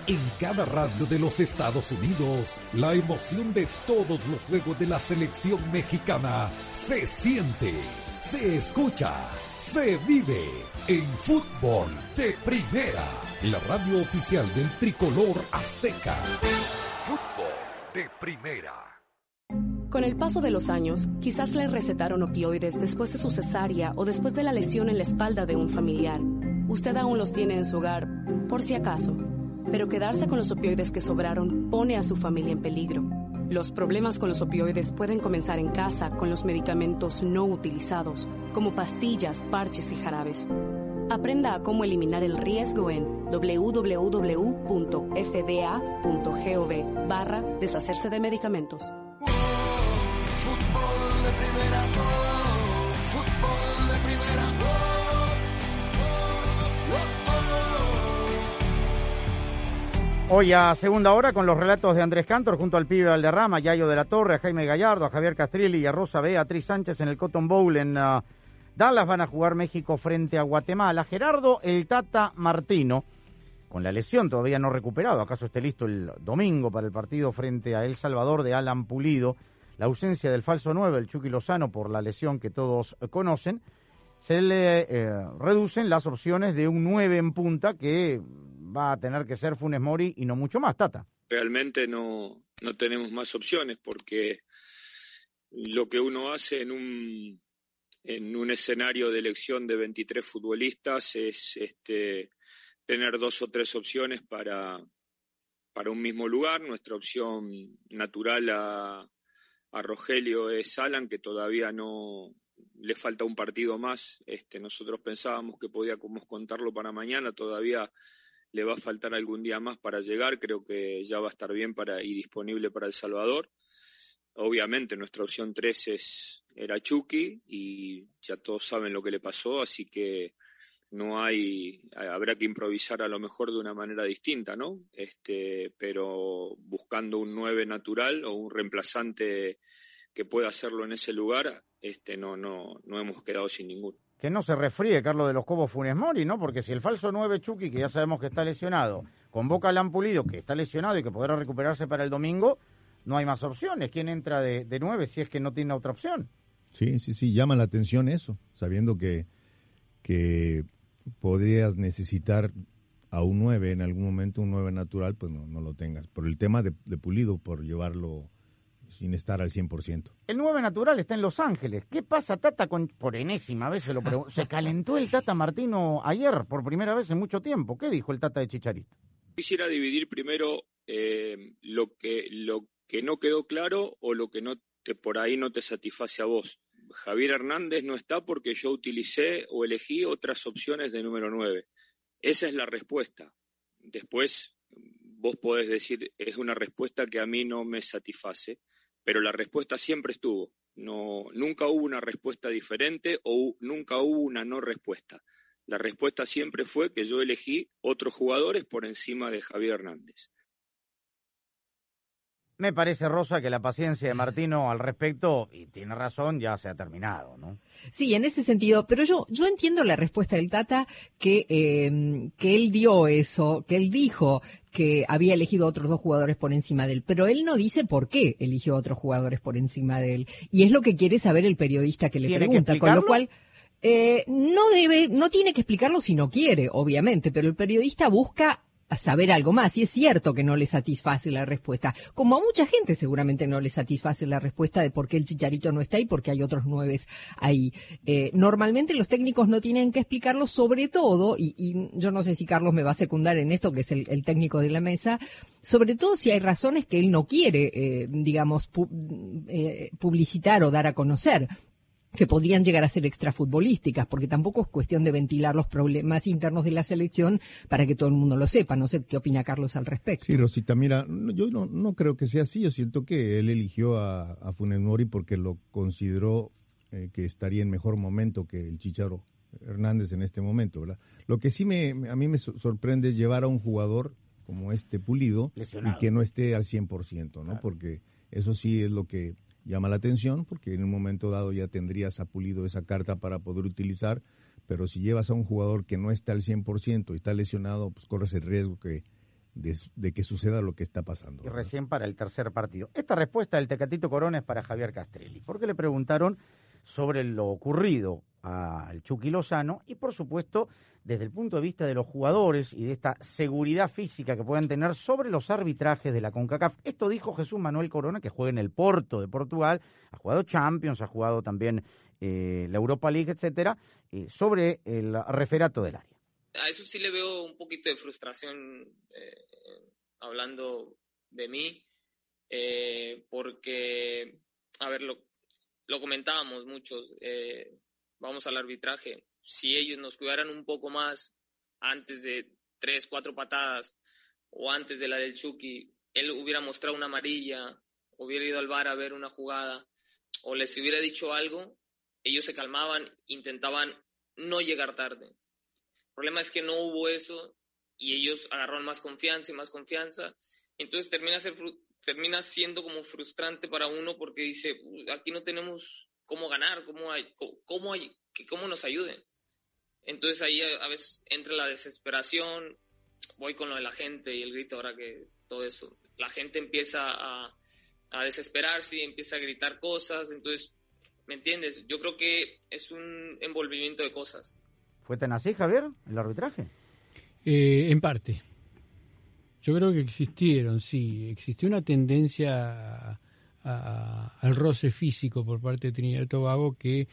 en cada radio de los Estados Unidos. La emoción de todos los juegos de la selección mexicana se siente, se escucha, se vive en fútbol de primera. La radio oficial del tricolor azteca. Fútbol de primera. Con el paso de los años, quizás le recetaron opioides después de su cesárea o después de la lesión en la espalda de un familiar. Usted aún los tiene en su hogar, por si acaso. Pero quedarse con los opioides que sobraron pone a su familia en peligro. Los problemas con los opioides pueden comenzar en casa con los medicamentos no utilizados, como pastillas, parches y jarabes. Aprenda a cómo eliminar el riesgo en www.fda.gov barra deshacerse de medicamentos. Hoy a segunda hora con los relatos de Andrés Cantor junto al pibe Valderrama, Yayo de la Torre, a Jaime Gallardo, a Javier Castrilli y a Rosa Beatriz Sánchez en el Cotton Bowl en uh, Dallas. Van a jugar México frente a Guatemala. Gerardo El Tata Martino, con la lesión todavía no recuperado, acaso esté listo el domingo para el partido frente a El Salvador de Alan Pulido, la ausencia del falso 9, el Chucky Lozano, por la lesión que todos conocen, se le eh, reducen las opciones de un 9 en punta que va a tener que ser Funes Mori y no mucho más, Tata. Realmente no, no tenemos más opciones porque lo que uno hace en un, en un escenario de elección de 23 futbolistas es este, tener dos o tres opciones para, para un mismo lugar. Nuestra opción natural a, a Rogelio es Alan, que todavía no le falta un partido más. Este, nosotros pensábamos que podíamos contarlo para mañana, todavía le va a faltar algún día más para llegar. Creo que ya va a estar bien para, y disponible para El Salvador. Obviamente nuestra opción 3 es, era Chucky y ya todos saben lo que le pasó, así que no hay, habrá que improvisar a lo mejor de una manera distinta, ¿no? Este, pero buscando un 9 natural o un reemplazante que pueda hacerlo en ese lugar, este, no, no, no hemos quedado sin ninguno. Que no se refríe Carlos de los Cobos Funes Mori, ¿no? Porque si el falso 9 Chucky, que ya sabemos que está lesionado, convoca a Lampulido, que está lesionado y que podrá recuperarse para el domingo, no hay más opciones. ¿Quién entra de, de 9 si es que no tiene otra opción? Sí, sí, sí, llama la atención eso, sabiendo que, que podrías necesitar a un 9 en algún momento, un 9 natural, pues no, no lo tengas. Por el tema de Pulido, por llevarlo sin estar al 100%. El 9 natural está en Los Ángeles. ¿Qué pasa, Tata, con, por enésima vez se lo pregunto? Se calentó el Tata Martino ayer, por primera vez en mucho tiempo. ¿Qué dijo el Tata de Chicharito? Quisiera dividir primero eh, lo, que, lo que no quedó claro o lo que no te, por ahí no te satisface a vos. Javier Hernández no está porque yo utilicé o elegí otras opciones de número 9. Esa es la respuesta. Después vos podés decir, es una respuesta que a mí no me satisface, pero la respuesta siempre estuvo. No, nunca hubo una respuesta diferente o nunca hubo una no respuesta. La respuesta siempre fue que yo elegí otros jugadores por encima de Javier Hernández. Me parece, Rosa, que la paciencia de Martino al respecto, y tiene razón, ya se ha terminado, ¿no? Sí, en ese sentido, pero yo, yo entiendo la respuesta del Tata que, eh, que él dio eso, que él dijo que había elegido otros dos jugadores por encima de él, pero él no dice por qué eligió otros jugadores por encima de él. Y es lo que quiere saber el periodista que le ¿Tiene que pregunta, con lo cual eh, no debe, no tiene que explicarlo si no quiere, obviamente, pero el periodista busca saber algo más y es cierto que no le satisface la respuesta, como a mucha gente seguramente no le satisface la respuesta de por qué el chicharito no está ahí porque hay otros nueve ahí. Eh, normalmente los técnicos no tienen que explicarlo, sobre todo, y, y yo no sé si Carlos me va a secundar en esto, que es el, técnico de la mesa, sobre todo si hay razones que él no quiere, eh, digamos, eh, publicitar o dar a conocer que podrían llegar a ser extrafutbolísticas, porque tampoco es cuestión de ventilar los problemas internos de la selección para que todo el mundo lo sepa. No sé qué opina Carlos al respecto. Sí, Rosita, mira, no- yo no, no creo que sea así. Yo siento que él eligió a, a Funes Mori porque lo consideró eh, que estaría en mejor momento que el Chicharo Hernández en este momento, ¿verdad? Lo que sí me, a mí me so- sorprende es llevar a un jugador como este Pulido Lesionado. y que no esté al 100%, ¿no? Porque eso sí es lo que llama la atención, porque en un momento dado ya tendrías a Pulido esa carta para poder utilizar, pero si llevas a un jugador que no está al 100% y está lesionado, pues corres el riesgo que de, de que suceda lo que está pasando. Y recién para el tercer partido. Esta respuesta del Tecatito Corona es para Javier Castrelli, porque le preguntaron sobre lo ocurrido al Chucky Lozano y, por supuesto, desde el punto de vista de los jugadores y de esta seguridad física que puedan tener sobre los arbitrajes de la CONCACAF. Esto dijo Jesús Manuel Corona, que juega en el Porto de Portugal, ha jugado Champions, ha jugado también eh, la Europa League, etcétera, eh, sobre el referato del área. a eso sí le veo un poquito de frustración eh, hablando de mí, porque, a ver, lo, comentábamos muchos, vamos al arbitraje, si ellos nos cuidaran un poco más antes de tres, cuatro patadas o antes de la del Chucky, él hubiera mostrado una amarilla, hubiera ido al bar a ver una jugada o les hubiera dicho algo, ellos se calmaban, intentaban no llegar tarde. El problema es que no hubo eso y ellos agarraron más confianza y más confianza. Entonces termina, ser, termina siendo como frustrante para uno porque dice, "Uy, aquí no tenemos cómo ganar, cómo, cómo, cómo nos ayuden. Entonces ahí a, a veces entra la desesperación, voy con lo de la gente y el grito ahora que todo eso. La gente empieza a, a desesperarse y empieza a gritar cosas, entonces, ¿me entiendes? Yo creo que es un envolvimiento de cosas. ¿Fue tan así, Javier, el arbitraje? Eh, en parte. Yo creo que existieron, sí. Existió una tendencia a- al roce físico por parte de Trinidad y Tobago que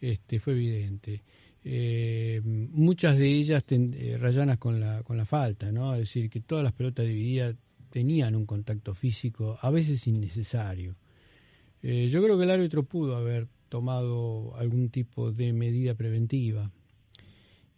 este, fue evidente. Eh, muchas de ellas ten- eh, rayanas con la, con la falta, ¿no? Es decir, que todas las pelotas divididas tenían un contacto físico, a veces innecesario. Eh, yo creo que el árbitro pudo haber tomado algún tipo de medida preventiva.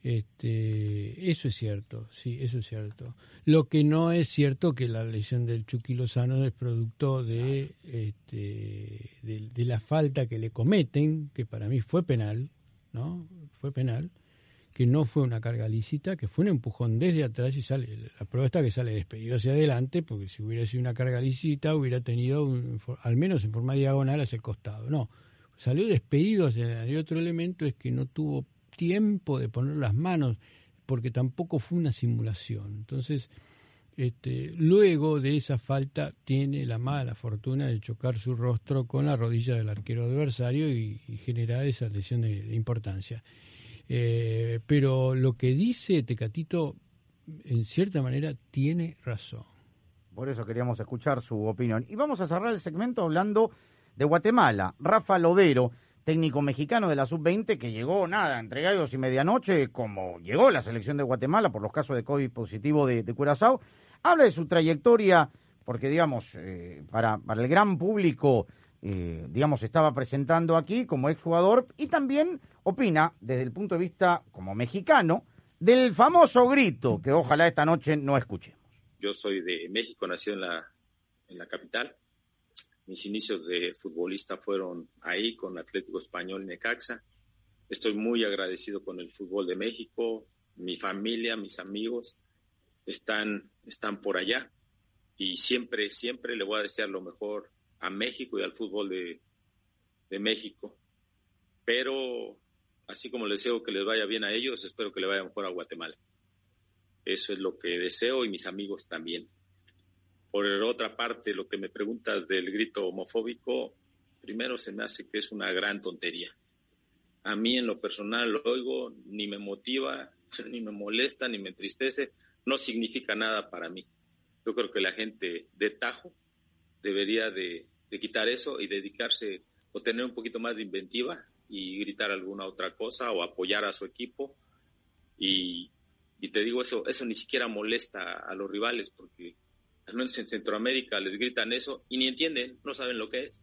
Este, eso es cierto, sí, eso es cierto. Lo que no es cierto que la lesión del Chucky Lozano es producto de, este, de, de la falta que le cometen, que para mí fue penal, ¿no? Fue penal, que no fue una carga lícita, que fue un empujón desde atrás y sale, la prueba está que sale despedido hacia adelante, porque si hubiera sido una carga lícita hubiera tenido, un- al menos en forma diagonal hacia el costado. No, salió despedido hacia adelante. Y otro elemento es que no tuvo tiempo de poner las manos, porque tampoco fue una simulación. Entonces, este, luego de esa falta tiene la mala fortuna de chocar su rostro con la rodilla del arquero adversario y, generar esa lesión de, de importancia. Eh, pero lo que dice Tecatito en cierta manera tiene razón. Por eso queríamos escuchar su opinión. Y vamos a cerrar el segmento hablando de Guatemala. Rafa Lodero, técnico mexicano de la sub-20, que llegó, nada, entre gallos y medianoche, como llegó la selección de Guatemala por los casos de COVID positivo de, Curazao, habla de su trayectoria, porque, digamos, eh, para, para el gran público, eh, digamos, estaba presentando aquí como exjugador y también opina, desde el punto de vista como mexicano, del famoso grito que ojalá esta noche no escuchemos. Yo soy de México, nacido en la, en la capital. Mis inicios de futbolista fueron ahí con Atlético Español Necaxa. Estoy muy agradecido con el fútbol de México. Mi familia, mis amigos están, están por allá. Y siempre, siempre le voy a desear lo mejor a México y al fútbol de, de México. Pero así como les deseo que les vaya bien a ellos, espero que le vaya mejor a Guatemala. Eso es lo que deseo y mis amigos también. Por otra parte, lo que me preguntas del grito homofóbico, primero se me hace que es una gran tontería. A mí en lo personal lo oigo, ni me motiva, <laughs> ni me molesta, ni me entristece, no significa nada para mí. Yo creo que la gente de Tajo debería de, de quitar eso y dedicarse o tener un poquito más de inventiva y gritar alguna otra cosa o apoyar a su equipo. Y, y te digo, eso, eso ni siquiera molesta a los rivales porque al menos en Centroamérica les gritan eso y ni entienden, no saben lo que es.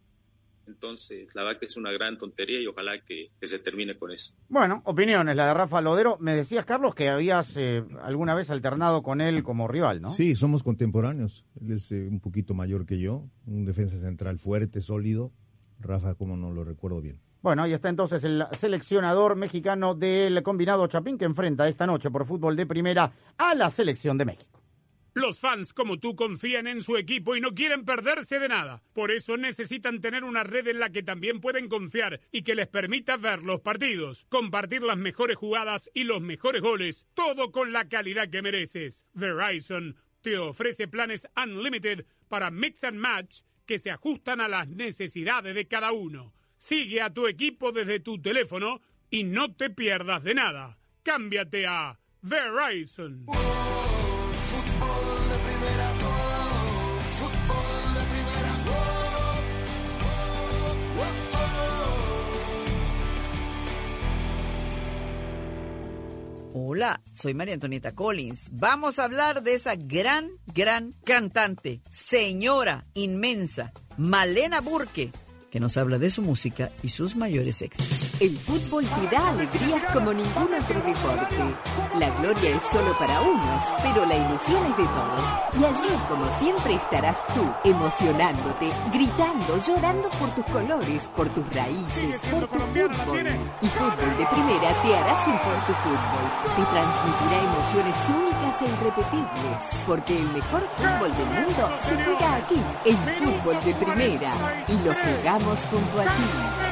Entonces, la verdad que es una gran tontería y ojalá que, que se termine con eso. Bueno, opiniones, la de Rafa Lodero. Me decías, Carlos, que habías eh, alguna vez alternado con él como rival, ¿no? Sí, somos contemporáneos. Él es eh, un poquito mayor que yo, un defensa central fuerte, sólido. Rafa, como no lo recuerdo bien. Bueno, ahí está entonces el seleccionador mexicano del combinado Chapín que enfrenta esta noche por fútbol de primera a la selección de México. Los fans como tú confían en su equipo y no quieren perderse de nada. Por eso necesitan tener una red en la que también pueden confiar y que les permita ver los partidos, compartir las mejores jugadas y los mejores goles, todo con la calidad que mereces. Verizon te ofrece planes unlimited para mix and match que se ajustan a las necesidades de cada uno. Sigue a tu equipo desde tu teléfono y no te pierdas de nada. Cámbiate a Verizon. Hola, soy María Antonieta Collins. Vamos a hablar de esa gran, gran cantante, señora inmensa, Malena Burke, que nos habla de su música y sus mayores éxitos. El fútbol te da alegrías como ningún otro deporte. La gloria es solo para unos, pero la ilusión es de todos. Y allí, como siempre, estarás tú, emocionándote, gritando, llorando por tus colores, por tus raíces, por tu fútbol. Y fútbol de primera te hará sentir tu fútbol. Te transmitirá emociones únicas e irrepetibles. Porque el mejor fútbol del mundo se juega aquí, en fútbol de primera. Y lo jugamos junto a ti.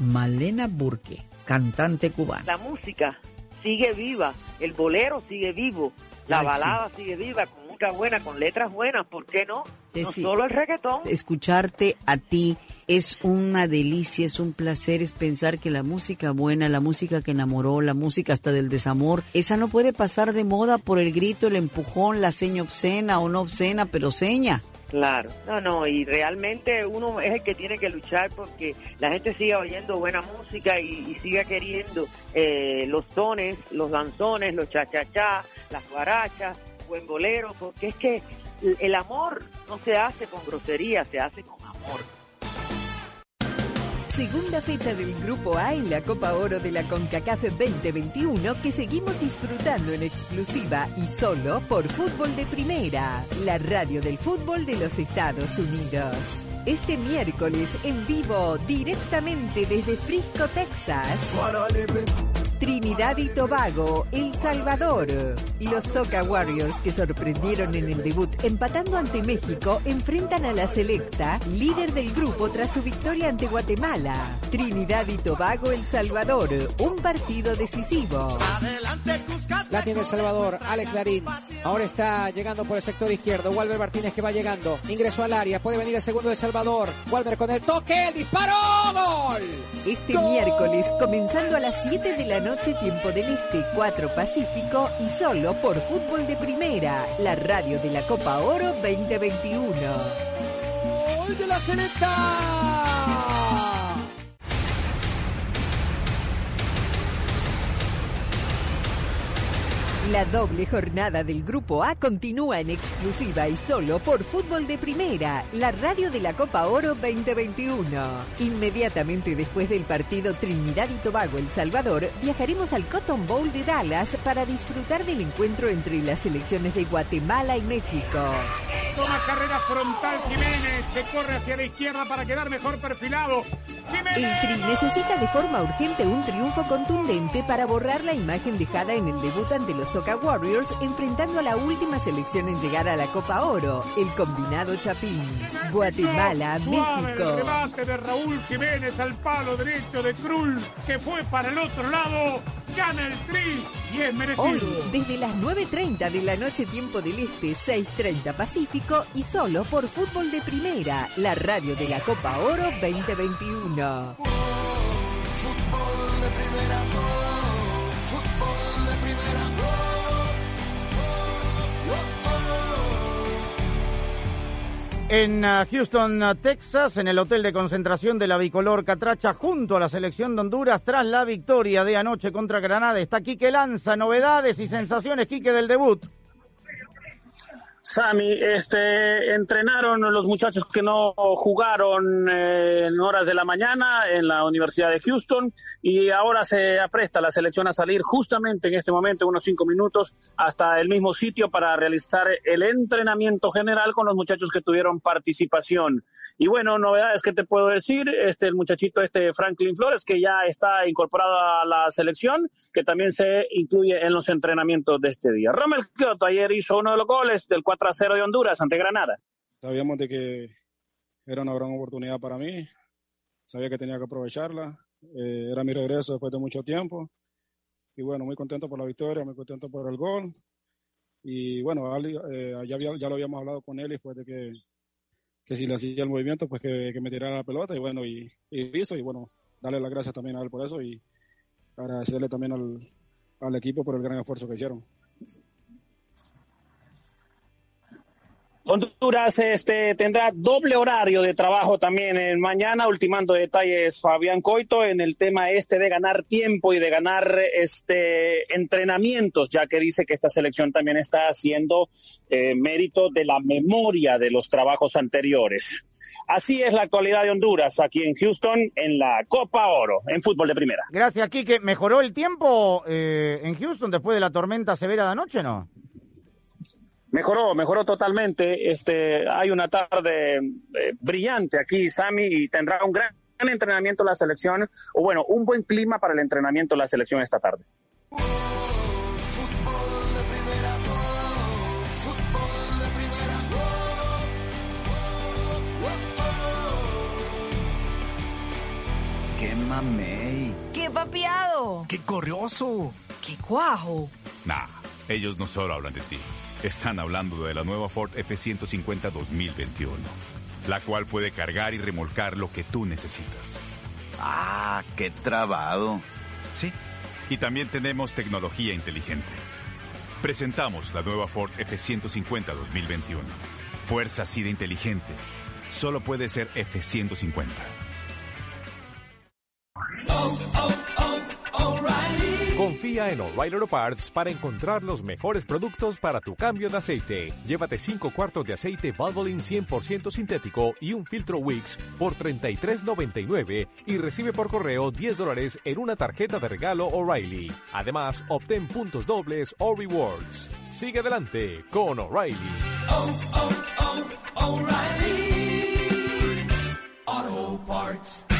Malena Burke, cantante cubana. La música sigue viva, el bolero sigue vivo, la Ay, balada sigue viva, con música buena, con letras buenas, ¿por qué no? Sí, no sí. solo el reggaetón. Escucharte a ti es una delicia, es un placer, es pensar que la música buena, la música que enamoró, la música hasta del desamor, esa no puede pasar de moda por el grito, el empujón, la seña obscena o no obscena, pero seña. Claro, no, no, y realmente uno es el que tiene que luchar porque la gente siga oyendo buena música y, siga queriendo eh, los tones, los danzones, los cha-cha-cha, las guarachas, buen bolero, porque es que el amor no se hace con grosería, se hace con amor. Segunda fecha del Grupo A en la Copa Oro de la CONCACAF 2021 que seguimos disfrutando en exclusiva y solo por Fútbol de Primera, la radio del fútbol de los Estados Unidos. Este miércoles en vivo, directamente desde Frisco, Texas. Trinidad y Tobago, El Salvador. Los Soca Warriors, que sorprendieron en el debut empatando ante México, enfrentan a la selecta, líder del grupo tras su victoria ante Guatemala. Trinidad y Tobago, El Salvador, un partido decisivo. La tiene El Salvador, Alex Larín. Ahora está llegando por el sector izquierdo. Walter Martínez que va llegando. Ingresó al área. Puede venir el segundo de Salvador. Walter con el toque. El disparo. ¡Gol! Este miércoles, comenzando a las 7 de la noche, tiempo del Este, 4 Pacífico y solo por Fútbol de Primera, la radio de la Copa Oro 2021. ¡Gol de la selecta! La doble jornada del Grupo A continúa en exclusiva y solo por Fútbol de Primera, la radio de la Copa Oro 2021. Inmediatamente después del partido Trinidad y Tobago El Salvador, viajaremos al Cotton Bowl de Dallas para disfrutar del encuentro entre las selecciones de Guatemala y México. Toma carrera frontal Jiménez, se corre hacia la izquierda para quedar mejor perfilado. El Tri necesita de forma urgente un triunfo contundente para borrar la imagen dejada en el debut ante los Soca Warriors enfrentando a la última selección en llegar a la Copa Oro, el combinado Chapín. Guatemala, Suave el México. remate de Raúl Jiménez al palo derecho de Krull, que fue para el otro lado. Gana el Tri y es merecido. Hoy, desde las 9.30 de la noche tiempo del Este, 6.30 Pacífico y solo por Fútbol de Primera, la radio de la Copa Oro 2021. En ah, Houston, ah, Texas, en el hotel de concentración de la bicolor Catracha, junto a la selección de Honduras, tras la victoria de anoche contra Granada, está Quique Lanza. Novedades y sensaciones, Quique, del debut. Sami, este, entrenaron los muchachos que no jugaron eh, en horas de la mañana en la Universidad de Houston y ahora se apresta la selección a salir justamente en este momento, unos cinco minutos, hasta el mismo sitio para realizar el entrenamiento general con los muchachos que tuvieron participación. Y bueno, novedades que te puedo decir, este, el muchachito este Franklin Flores, que ya está incorporado a la selección, que también se incluye en los entrenamientos de este día. Kioto ayer hizo uno de los goles del 4 0 de Honduras ante Granada. Sabíamos de que era una gran oportunidad para mí, sabía que tenía que aprovecharla, eh, era mi regreso después de mucho tiempo. Y bueno, muy contento por la victoria, muy contento por el gol. Y bueno, Ali, eh, ya, había- ya lo habíamos hablado con él después de que, que si le hacía el movimiento, pues que, que me tirara la pelota. Y bueno, y, y hizo y bueno, darle las gracias también a él por eso y agradecerle también al, al equipo por el gran esfuerzo que hicieron. Honduras este, tendrá doble horario de trabajo también en mañana, ultimando detalles Fabián Coito en el tema este de ganar tiempo y de ganar este entrenamientos, ya que dice que esta selección también está haciendo eh, mérito de la memoria de los trabajos anteriores. Así es la actualidad de Honduras aquí en Houston en la Copa Oro en fútbol de primera. Gracias, Quique. ¿Mejoró el tiempo eh, en Houston después de la tormenta severa de anoche, no? Mejoró, mejoró totalmente. Este, hay una tarde eh, brillante aquí, Sami, y tendrá un gran entrenamiento la selección, o bueno, un buen clima para el entrenamiento de la selección esta tarde. ¡Qué mamey! ¡Qué papiado! ¡Qué corrioso! ¡Qué cuajo! Nah, ellos no solo hablan de ti. Están hablando de la nueva Ford F-150 2021, la cual puede cargar y remolcar lo que tú necesitas. ¡Ah, qué trabado! Sí, y también tenemos tecnología inteligente. Presentamos la nueva Ford F-150 2021. Fuerza así de inteligente. Solo puede ser F-150. Confía en O'Reilly Auto Parts para encontrar los mejores productos para tu cambio de aceite. Llévate 5 cuartos de aceite Valvoline 100% sintético y un filtro Wix por $33.99 y recibe por correo 10 dólares en una tarjeta de regalo O'Reilly. Además, obtén puntos dobles o rewards. Sigue adelante con O'Reilly. Auto Parts.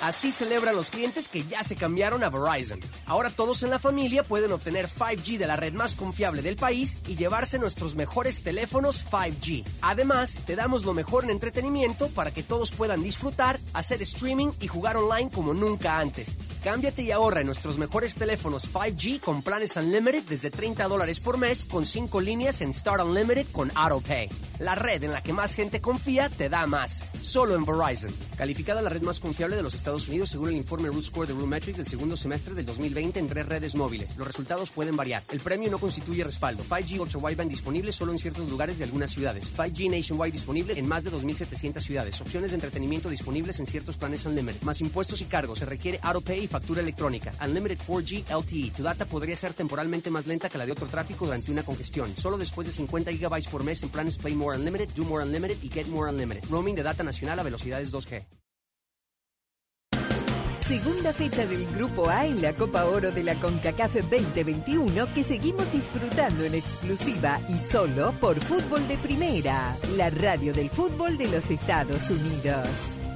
Así celebran los clientes que ya se cambiaron a Verizon. Ahora todos en la familia pueden obtener 5G de la red más confiable del país y llevarse nuestros mejores teléfonos 5G. Además, te damos lo mejor en entretenimiento para que todos puedan disfrutar, hacer streaming y jugar online como nunca antes. Cámbiate y ahorra en nuestros mejores teléfonos 5G con planes Unlimited desde 30 dólares por mes con 5 líneas en Start Unlimited con AutoPay. La red en la que más gente confía te da más. Solo en Verizon. Calificada la red más confiable de los Estados Unidos según el informe Root Score de Metrics del segundo semestre del 2020 en tres redes móviles. Los resultados pueden variar. El premio no constituye respaldo. 5G Ultra Wideband disponible solo en ciertos lugares de algunas ciudades. 5G Nationwide disponible en más de 2.700 ciudades. Opciones de entretenimiento disponibles en ciertos planes Unlimited. Más impuestos y cargos. Se requiere AutoPay factura electrónica. Unlimited 4G LTE. Tu data podría ser temporalmente más lenta que la de otro tráfico durante una congestión. Solo después de 50 GB por mes en planes Play More Unlimited, Do More Unlimited y Get More Unlimited. Roaming de data nacional a velocidades 2G. Segunda fecha del Grupo A en la Copa Oro de la CONCACAF 2021 que seguimos disfrutando en exclusiva y solo por Fútbol de Primera, la radio del fútbol de los Estados Unidos.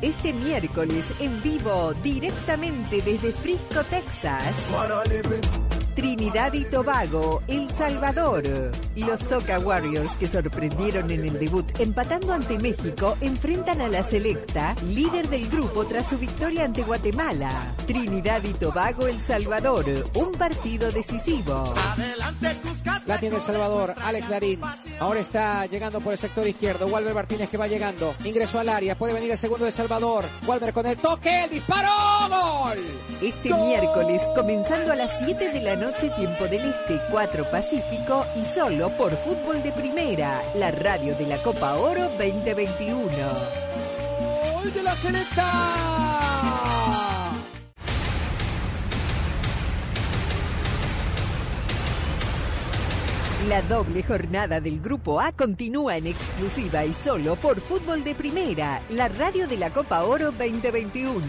Este miércoles en vivo directamente desde Frisco, Texas. Trinidad y Tobago, El Salvador. Los Soca Warriors, que sorprendieron en el debut empatando ante México, enfrentan a la selecta, líder del grupo tras su victoria ante Guatemala. Trinidad y Tobago, El Salvador, un partido decisivo. La tiene El Salvador, Alex Darín. Ahora está llegando por el sector izquierdo. Walter Martínez que va llegando. Ingresó al área. Puede venir el segundo de El Salvador. Walter con el toque. El disparo. ¡Gol! Este miércoles, comenzando a las 7 de la noche, tiempo del Este, 4 Pacífico y solo por Fútbol de Primera, la radio de la Copa Oro 2021. ¡Gol de la selecta! La doble jornada del Grupo A continúa en exclusiva y solo por Fútbol de Primera, la radio de la Copa Oro 2021.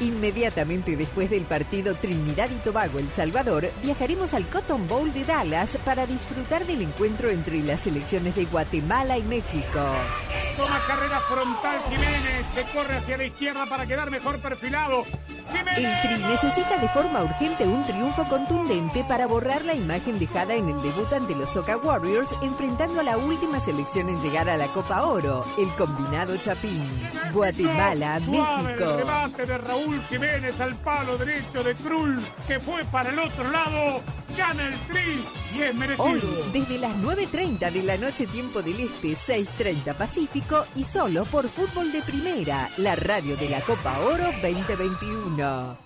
Inmediatamente después del partido Trinidad y Tobago El Salvador, viajaremos al Cotton Bowl de Dallas para disfrutar del encuentro entre las selecciones de Guatemala y México. Toma carrera frontal Jiménez, que corre hacia la izquierda para quedar mejor perfilado. El Tri necesita de forma urgente un triunfo contundente para borrar la imagen dejada en el debut ante los Warriors enfrentando a la última selección en llegar a la Copa Oro, el combinado Chapín. Guatemala, México. El remate de Raúl Jiménez al palo derecho de Krul, que fue para el otro lado. Gana el Tri y es merecido. Hoy, desde las 9.30 de la noche tiempo del Este, 6.30 Pacífico y solo por Fútbol de Primera, la radio de la Copa Oro 2021.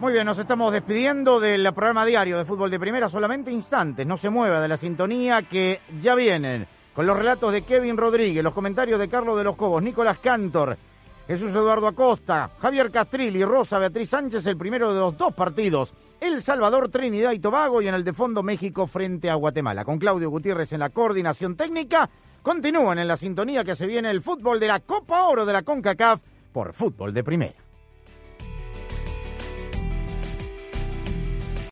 Muy bien, nos estamos despidiendo del programa diario de Fútbol de Primera, solamente instantes, no se mueva de la sintonía que ya vienen, con los relatos de Kevin Rodríguez, los comentarios de Carlos de los Cobos, Nicolás Cantor, Jesús Eduardo Acosta, Javier Castrilli, Rosa Beatriz Sánchez, el primero de los dos partidos, El Salvador, Trinidad y Tobago y en el de fondo México frente a Guatemala. Con Claudio Gutiérrez en la coordinación técnica, continúan en la sintonía que se viene el fútbol de la Copa Oro de la CONCACAF por Fútbol de Primera.